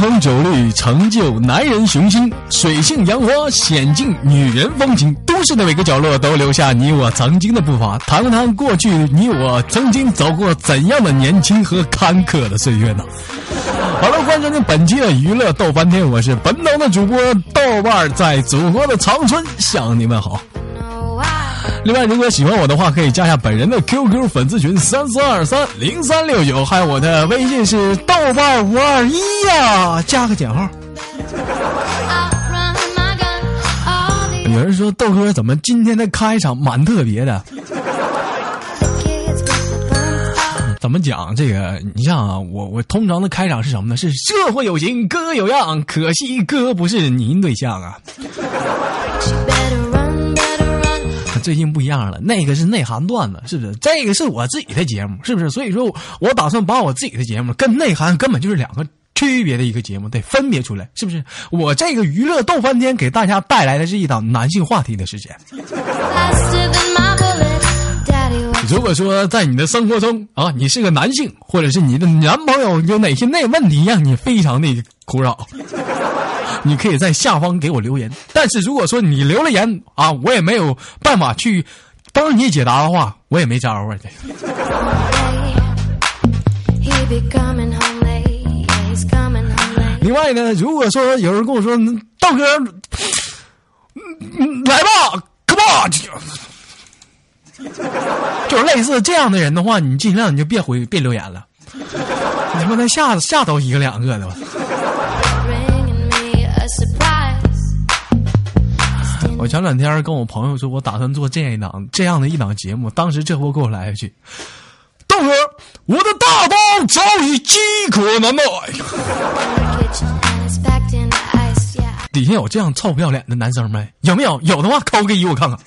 红酒绿成就男人雄心，水性杨花显尽女人风情。都市的每个角落都留下你我曾经的步伐，谈谈过去你我曾经走过怎样的年轻和坎坷的岁月呢？好了，欢迎收听本期的娱乐逗翻天，我是本档的主播豆瓣，在祖国的长春向你们好。另外，如果喜欢我的话，可以加一下本人的 QQ 粉丝群三四二三零三六九，还有我的微信是豆瓣五二一呀，加个减号。有人说豆哥怎么今天的开场蛮特别的？怎么讲这个？你像啊，我我通常的开场是什么呢？是社会有型，哥有样，可惜哥不是您对象啊。最近不一样了，那个是内涵段子，是不是？这个是我自己的节目，是不是？所以说我打算把我自己的节目跟内涵根本就是两个区别的一个节目，得分别出来，是不是？我这个娱乐逗翻天给大家带来的是一档男性话题的时间。如果说在你的生活中啊，你是个男性，或者是你的男朋友有哪些内问题让你非常的苦恼？你可以在下方给我留言，但是如果说你留了言啊，我也没有办法去帮你解答的话，我也没招啊。另外呢，如果说有人跟我说道哥，来吧，Come on，就是类似这样的人的话，你尽量你就别回别留言了，你他妈的吓吓到一个两个的吧。我前两天跟我朋友说，我打算做这样一档这样的一档节目。当时这货给我来一句：“豆哥，我的大刀早已饥渴难耐。”底下有这样臭不要脸的男生没？有没有？有的话扣个一我看看。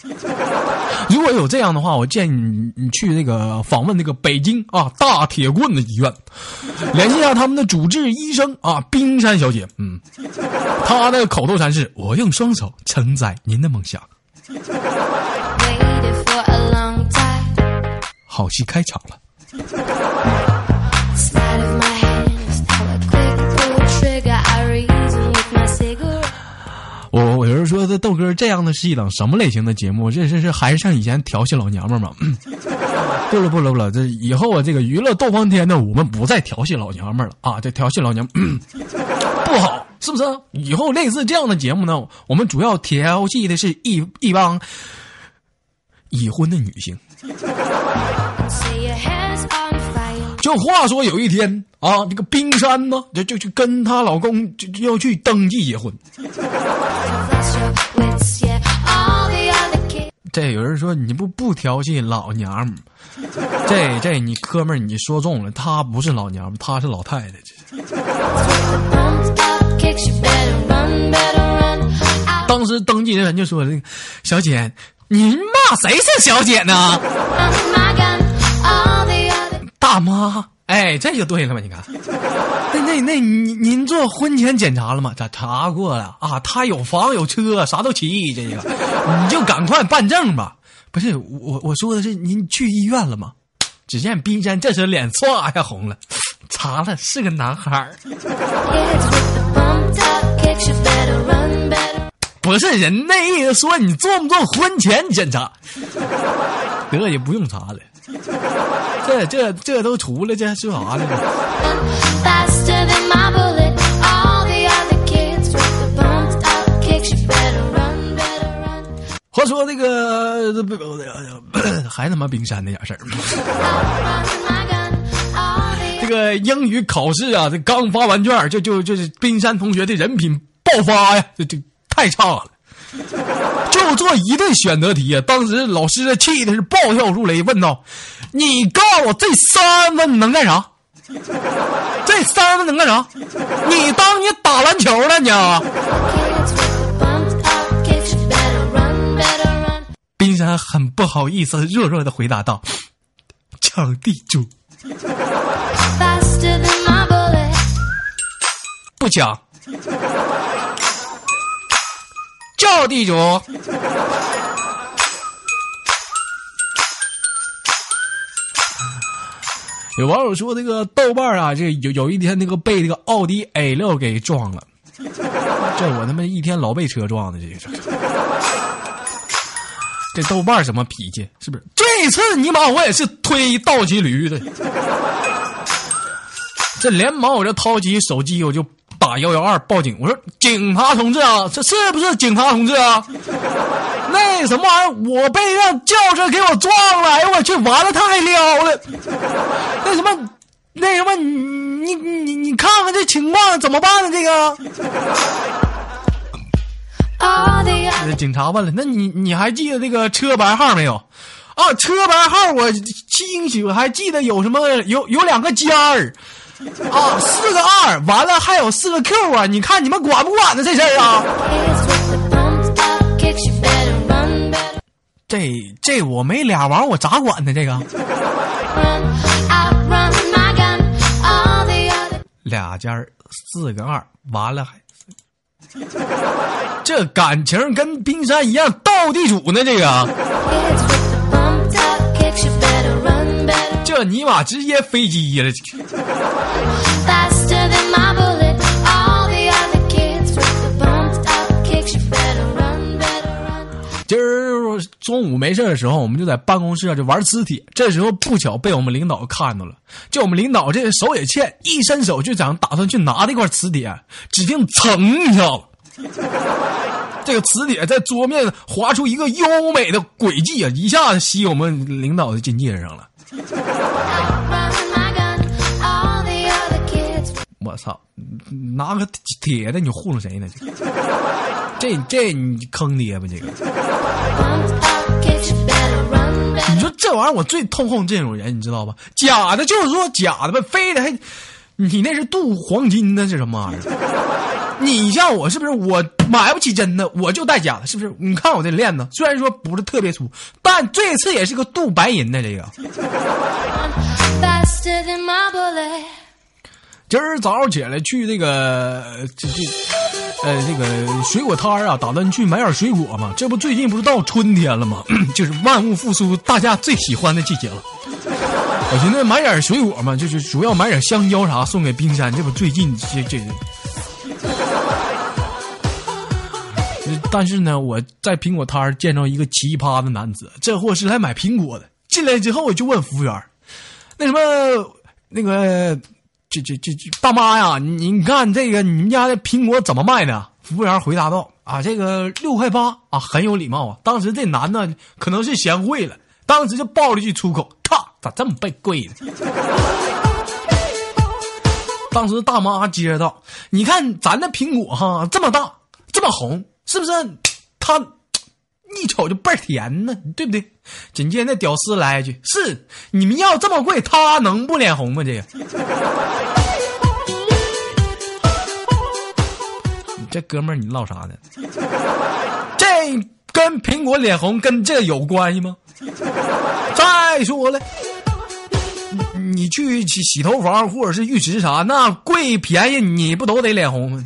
如果有这样的话，我建议你你去那个访问那个北京啊大铁棍的医院，联系一下他们的主治医生啊冰山小姐。嗯，他的口头禅是：“我用双手承载您的梦想。”好戏开场了。我我有人说这豆哥这样的是一档什么类型的节目？这是是还是像以前调戏老娘们吗？不了不了不了，这以后啊，这个娱乐逗翻天呢，我们不再调戏老娘们了啊！这调戏老娘 不好，是不是？以后类似这样的节目呢，我们主要调戏的是一一帮已婚的女性。就话说有一天啊，这个冰山呢，就就去跟她老公就就要去登记结婚。这有人说你不不调戏老娘们这这你哥们儿你说中了，她不是老娘们她是老太太。当时登记的人就说：“小姐，您骂谁是小姐呢？”大妈，哎，这就对了嘛？你看，那那那，您您做婚前检查了吗？咋查过了啊，他有房有车，啥都齐，这个你就赶快办证吧。不是我我说的是您去医院了吗？只见冰山这时脸唰一下红了，查了是个男孩儿。不是人那意思说你做不做婚前检查？得也不用查了，这这这都出了，这说啥呢？话说那个，还他妈冰山那点事儿。这个英语考试啊，这刚发完卷，就就就是冰山同学的人品爆发呀，这这太差了。就做一对选择题啊！当时老师气的是暴跳如雷，问道：“你告诉我这三分能干啥？这三分能干啥？你当你打篮球了你啊？” kids with the bumped up kicks. You better run, better run. 冰山很不好意思，弱弱的回答道：“抢地主.不抢，地主。”有网友说，这个豆瓣啊，这有有一天那个被那个奥迪 A 六给撞了，这我他妈一天老被车撞的，这个 这豆瓣什么脾气？是不是？这次尼玛我也是推倒骑驴的，这连忙我就掏起手机，我就打幺幺二报警，我说警察同志啊，这是不是警察同志啊？那什么玩意儿，我被让轿车给我撞了，哎呦我去，完了太撩了。那什么，那什么，你你你看看这情况怎么办呢？这个。警察问了：“那你你还记得这个车牌号没有？”啊，车牌号我清楚，还记得有什么有有两个尖儿，啊四个二完了还有四个 q 啊你看你们管不管呢这事儿啊？这这我没俩王我咋管呢这个？俩尖儿四个二完了还这感情跟冰山一样斗地主呢这个。这尼玛直接飞机了。今儿中午没事的时候，我们就在办公室啊就玩磁铁。这时候不巧被我们领导看到了，就我们领导这个手也欠，一伸手就想打算去拿那块磁铁，只听噌一下子，这个磁铁在桌面划出一个优美的轨迹啊，一下子吸我们领导的金戒指上了。我操拿个铁的你糊弄谁呢？这这你坑爹吧这个。你说这玩意儿我最痛恨这种人你知道吧？假的就是说假的吧非得还你那是镀黄金的是什么玩意儿？你像我是不是？我买不起真的，我就戴假的，是不是？你看我这链子，虽然说不是特别粗，但这次也是个镀白银的这个。今儿早上起来去那个这这呃这个水果摊儿啊，打算去买点水果嘛。这不最近不是到春天了吗？就是万物复苏，大家最喜欢的季节了。我寻思买点水果嘛，就是主要买点香蕉啥送给冰山。这不最近这这。但是呢，我在苹果摊见着一个奇葩的男子，这货是来买苹果的。进来之后，我就问服务员：“那什么，那个，这这这这大妈呀，你你看这个你们家的苹果怎么卖的？”服务员回答道：“啊，这个六块八啊，很有礼貌啊。”当时这男的可能是嫌贵了，当时就爆了句粗口：“操，咋这么被贵呢？”当时大妈接着道：“你看咱的苹果哈，这么大，这么红，是不是？他一瞅就倍儿甜呢，对不对？”紧接着那屌丝来一句：“是你们要这么贵，他能不脸红吗？这个。”你这哥们儿，你唠啥呢？这跟苹果脸红跟这有关系吗？再说了。你去洗洗头房或者是浴池啥，那贵便宜你不都得脸红吗？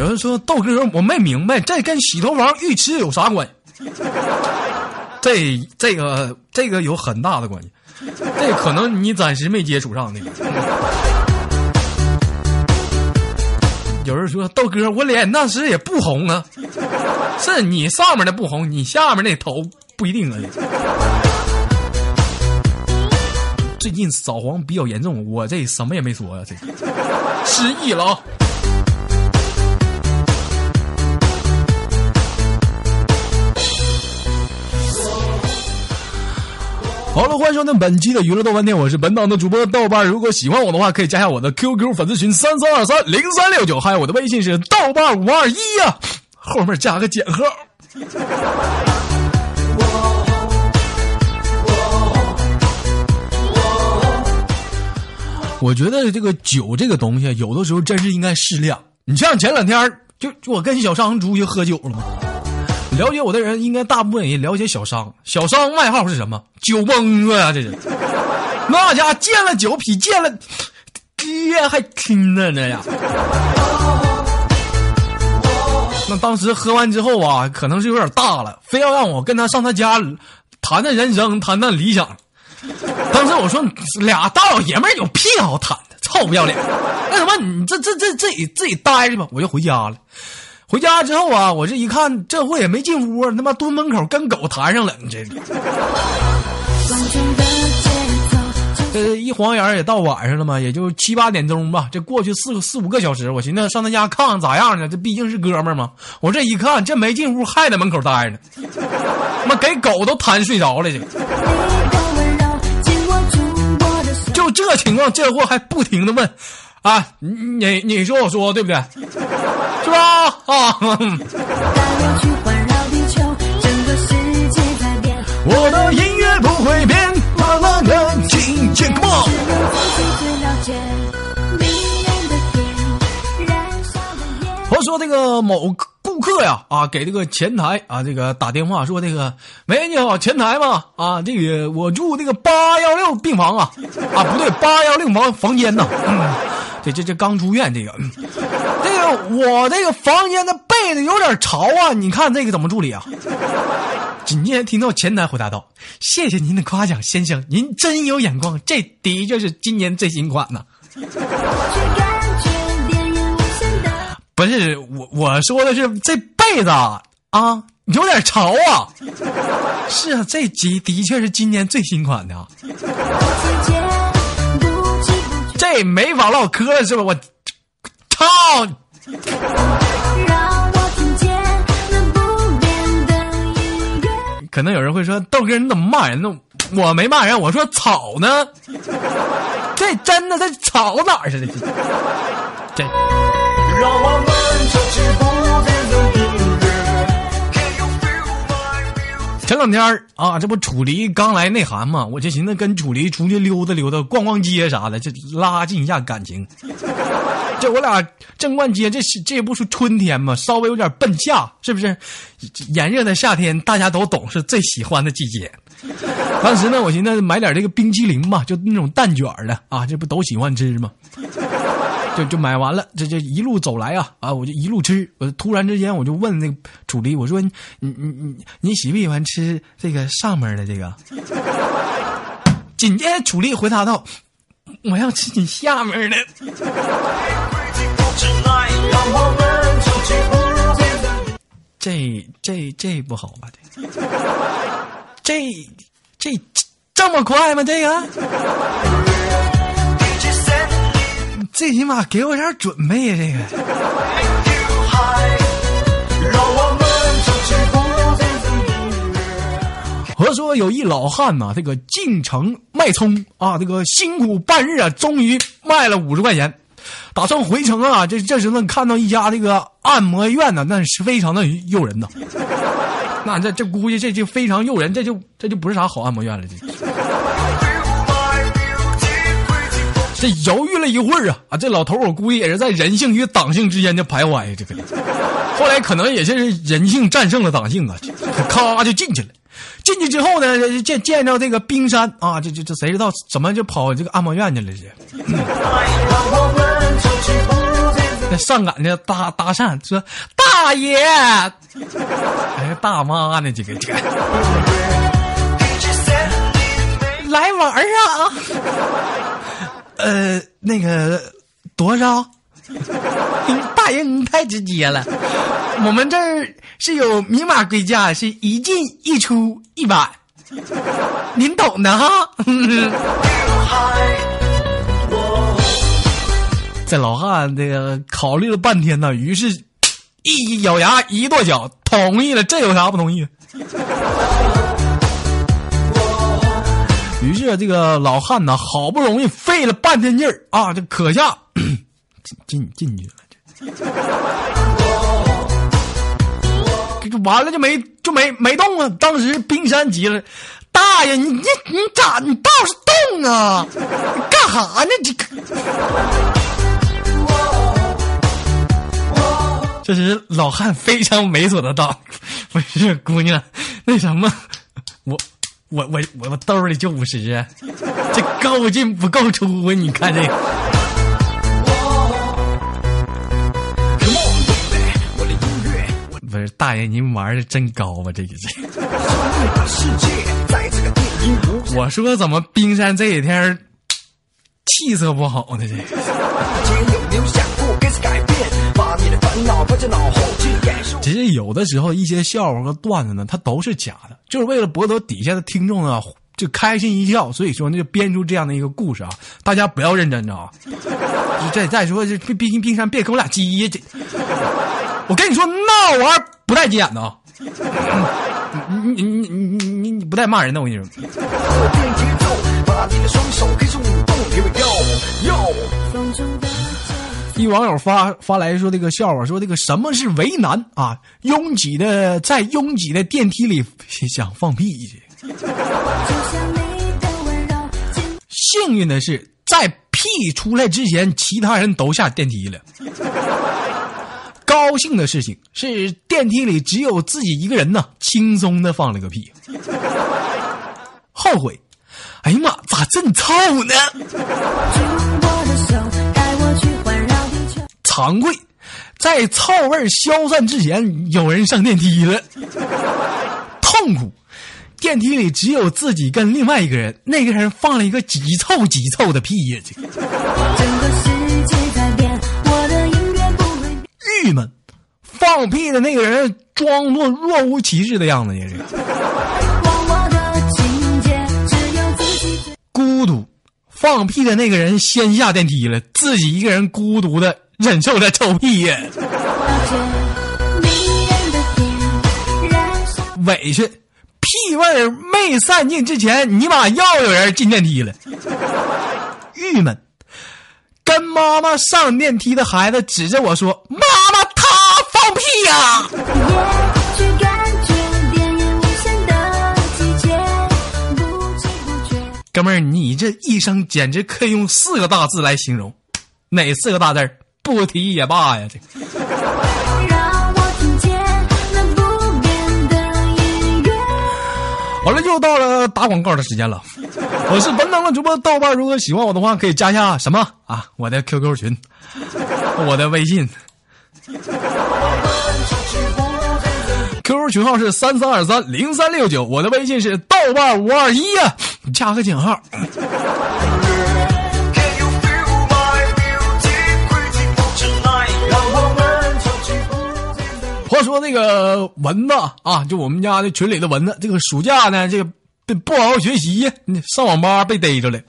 有人说豆哥，我没明白这跟洗头房、浴池有啥关系？这这个这个有很大的关系，这可能你暂时没接触上那个。有人说豆哥，我脸那时也不红啊，是你上面的不红，你下面那头不一定啊。最近扫黄比较严重，我这什么也没说呀、这失忆了啊。好了，欢迎收听本期的娱乐豆瓣天，我是本档的主播豆瓣。如果喜欢我的话，可以加下我的 QQ 粉丝群三三二三零三六九，还有我的微信是豆瓣五二一呀，后面加个减号。我觉得这个酒这个东西，有的时候真是应该适量。你像前两天就就我跟小商出去喝酒了嘛，了解我的人应该大部分也了解小商。小商外号是什么？酒蒙子呀，这是。那家见了酒比见了爹还亲呢，这呀。那当时喝完之后啊，可能是有点大了，非要让我跟他上他家谈谈人生，谈谈理想。当时我说俩大老爷们有屁好谈的，臭不要脸！那什么，你这这这自己自己待着吧，我就回家了。回家之后啊，我这一看，这货也没进屋，他妈蹲门口跟狗谈上了，你这。这一晃眼也到晚上了嘛，也就七八点钟吧。这过去四个四五个小时，我寻思上他家看看咋样呢？这毕竟是哥们儿嘛。我这一看，这没进屋，还在门口待着呢，妈给狗都弹睡着了，这。就这情况，这货还不停的问，啊，你你说我说对不对？是吧？啊，我的音乐不会变，把那个情节 come on。我说这个某顾客呀，啊，给这个前台啊，这个打电话说这个，喂，你好，前台吗？啊，这个我住这个八幺六病房啊，啊，不对，八幺六房房间呐，嗯，这这这刚出院，这个，这个我这个房间的被子有点潮啊，你看这个怎么处理啊？紧接着听到前台回答道：“谢谢您的夸奖，先生，您真有眼光，这的确是今年最新款呢。”不是我，我说的是这被子啊，有点潮啊。是啊，这集的确是今年最新款的啊。没法唠嗑，是吧？我操！可能有人会说，豆哥你怎么骂人呢？我没骂人，我说草呢。这真的，这草哪儿去了？这。前两天啊，这不楚离刚来内涵嘛，我就寻思跟楚离出去溜达溜达、逛逛街啥的，就拉近一下感情。这我俩正逛街，这这不是春天嘛，稍微有点奔夏，是不是？炎热的夏天大家都懂，是最喜欢的季节。当时呢，我寻思买点这个冰淇淋吧，就那种蛋卷的啊，这不都喜欢吃吗？就就买完了，这这一路走来啊啊，我就一路吃。我突然之间我就问那个楚力，我说你你你你喜不喜欢吃这个上面的这个？紧接着楚力回答道：“我要吃你下面的。”这这这不好吧？这这这这么快吗？这个？最起码给我点准备呀！这个。我说有一老汉呐、这个进城卖葱啊，这个辛苦半日啊，终于卖了五十块钱，打算回城啊。这这时呢，看到一家这个按摩院呢，那是非常的诱人呐。那这这估计这就非常诱人，这就这就不是啥好按摩院了，这。这犹豫了一会儿啊啊！这老头我估计也是在人性与党性之间的徘徊，这个。后来可能也是人性战胜了党性啊，咔就进去了。进去之后呢，见见着这个冰山啊，这这这谁知道怎么就跑这个按摩院去了？这。那 上赶着搭搭讪说：“大爷，哎，大妈呢？这个这个，来玩儿啊！”呃，那个多少？大爷你太直接了，我们这儿是有明码规价，是一进一出一百，您懂的哈。这老汉这个考虑了半天呢，于是一咬牙一跺脚，同意了。这有啥不同意？于是这个老汉呢，好不容易费了半天劲儿啊，这可下 进进进去了，这完了就没就没没动啊。当时冰山急了，大爷，你你你咋你倒是动啊？干哈呢？这这时老汉非常猥琐的道：“ 不是姑娘，那什么，我我我我我兜里就五十，这够进不够出啊？你看这个。”不是大爷，您玩的真高啊！这个是。我说怎么冰山这几天气色不好呢？这。其实有的时候一些笑话和段子呢，它都是假的，就是为了博得底下的听众啊就开心一笑，所以说呢就编出这样的一个故事啊，大家不要认真着啊。再再说这冰冰冰山别跟我俩急，这我跟你说那玩意不带急眼的啊。你你你你你你不带骂人的，我跟你说。网友发发来说这个笑话，说这个什么是为难啊？拥挤的在拥挤的电梯里想放屁去。幸运的是，在屁出来之前，其他人都下电梯了。高兴的事情是，电梯里只有自己一个人呢，轻松的放了个屁。后悔，哎呀妈，咋这么臭呢？惭愧，在臭味消散之前，有人上电梯了。痛苦，电梯里只有自己跟另外一个人，那个人放了一个极臭极臭的屁呀！这郁闷，放屁的那个人装作若无其事的样子呀！这个孤独，放屁的那个人先下电梯了，自己一个人孤独的。忍受着臭屁呀，委屈，屁味儿没散尽之前，你妈又有人进电梯了。郁闷，跟妈妈上电梯的孩子指着我说：“妈妈，他放屁呀！”哥们儿，你这一生简直可以用四个大字来形容，哪四个大字儿？不提也罢呀，这。完了，又到了打广告的时间了。我是本档的主播豆瓣，如果喜欢我的话，可以加一下什么啊？我的 QQ 群，我的微信，QQ 群号是三三二三零三六九，我的微信是豆瓣五二一呀，加个井号。话说那个蚊子啊，就我们家的群里的蚊子，这个暑假呢，这个不好好学习，上网吧被逮着了。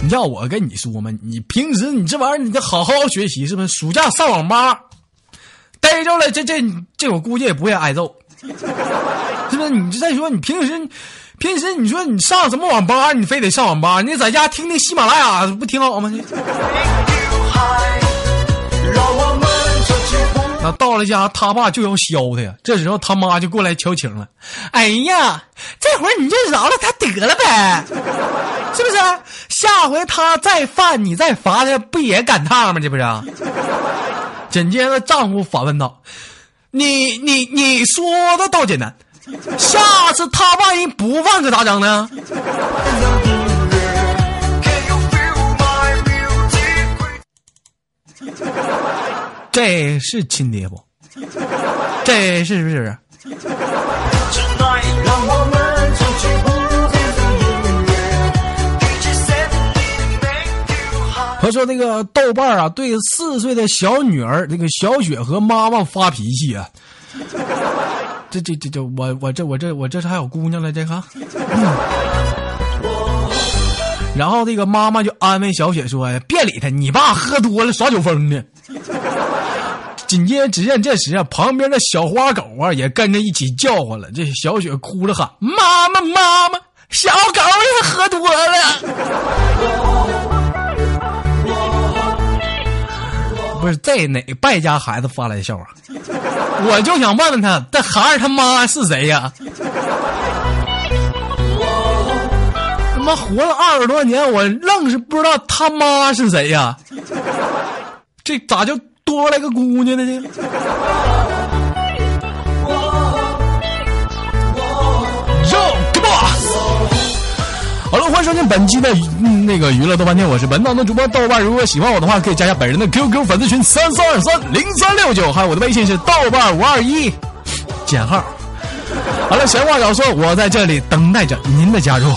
你要我跟你说嘛？你平时你这玩意儿，你得好好学习，是不是？暑假上网吧逮着了，这这这我估计也不会挨揍，是不是？你再说你平时平时你说你上什么网吧，你非得上网吧，你在家听听喜马拉雅不挺好吗？那到了家，他爸就要削他呀。这时候他妈就过来求情了：“哎呀，这回你就饶了他得了呗，是不是？下回他再犯，你再罚他，不也赶趟吗？这不是？”紧接着丈夫反问道：“你你你说的倒简单，下次他万一不犯可咋整呢？” 这是亲爹不？这是不是？他说那个豆瓣啊，对四岁的小女儿那个小雪和妈妈发脾气啊。这这这这，我我这我这我这是还有姑娘了，这个。然后这个妈妈就安慰小雪说：“呀，别理他，你爸喝多了耍酒疯呢。” 紧接着，只见这时啊，旁边的小花狗啊也跟着一起叫唤了。这小雪哭着喊：“妈妈，妈妈，小狗也喝多了。”不是这哪败家孩子发来的笑话？我就想问问他，这孩儿他妈是谁呀？妈活了二十多年，我愣是不知道他妈是谁呀？这咋就多来个姑娘呢？这。好了，欢迎收听本期的嗯那个娱乐豆瓣天，我是本档的主播豆瓣。如果喜欢我的话，可以加下本人的 QQ 粉丝群三三二三零三六九，还有我的微信是豆瓣五二一减号。好了，闲话少说，我在这里等待着您的加入。